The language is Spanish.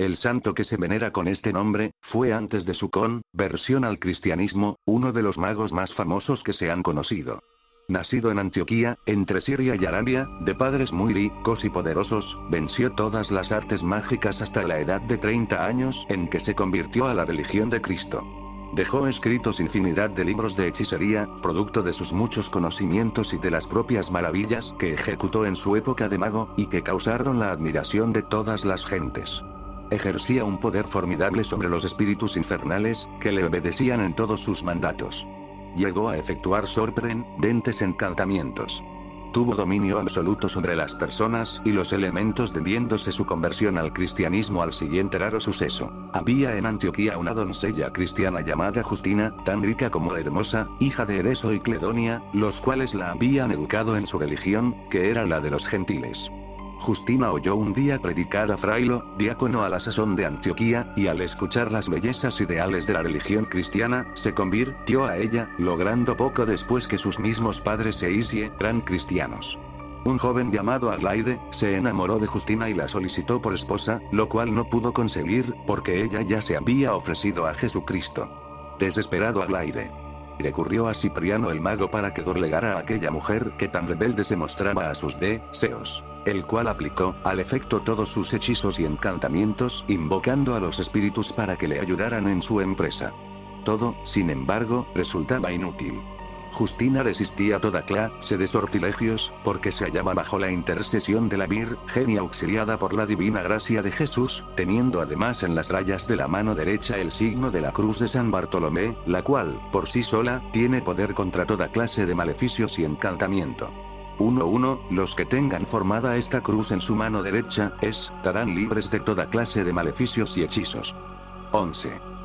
El santo que se venera con este nombre, fue antes de su conversión al cristianismo, uno de los magos más famosos que se han conocido. Nacido en Antioquía, entre Siria y Arabia, de padres muy ricos y poderosos, venció todas las artes mágicas hasta la edad de 30 años en que se convirtió a la religión de Cristo. Dejó escritos infinidad de libros de hechicería, producto de sus muchos conocimientos y de las propias maravillas que ejecutó en su época de mago, y que causaron la admiración de todas las gentes ejercía un poder formidable sobre los espíritus infernales, que le obedecían en todos sus mandatos. Llegó a efectuar sorprendentes encantamientos. Tuvo dominio absoluto sobre las personas y los elementos debiéndose su conversión al cristianismo al siguiente raro suceso. Había en Antioquía una doncella cristiana llamada Justina, tan rica como hermosa, hija de Ereso y Cledonia, los cuales la habían educado en su religión, que era la de los gentiles. Justina oyó un día predicar a Frailo, diácono a la sazón de Antioquía, y al escuchar las bellezas ideales de la religión cristiana, se convirtió a ella, logrando poco después que sus mismos padres se hicieran cristianos. Un joven llamado Aglaide, se enamoró de Justina y la solicitó por esposa, lo cual no pudo conseguir, porque ella ya se había ofrecido a Jesucristo. Desesperado Aglaide recurrió a Cipriano el mago para que doblegara a aquella mujer que tan rebelde se mostraba a sus deseos el cual aplicó, al efecto todos sus hechizos y encantamientos, invocando a los espíritus para que le ayudaran en su empresa. Todo, sin embargo, resultaba inútil. Justina resistía toda clase de sortilegios, porque se hallaba bajo la intercesión de la Virgen auxiliada por la divina gracia de Jesús, teniendo además en las rayas de la mano derecha el signo de la cruz de San Bartolomé, la cual, por sí sola, tiene poder contra toda clase de maleficios y encantamiento. 1.1. Los que tengan formada esta cruz en su mano derecha, estarán libres de toda clase de maleficios y hechizos. 11.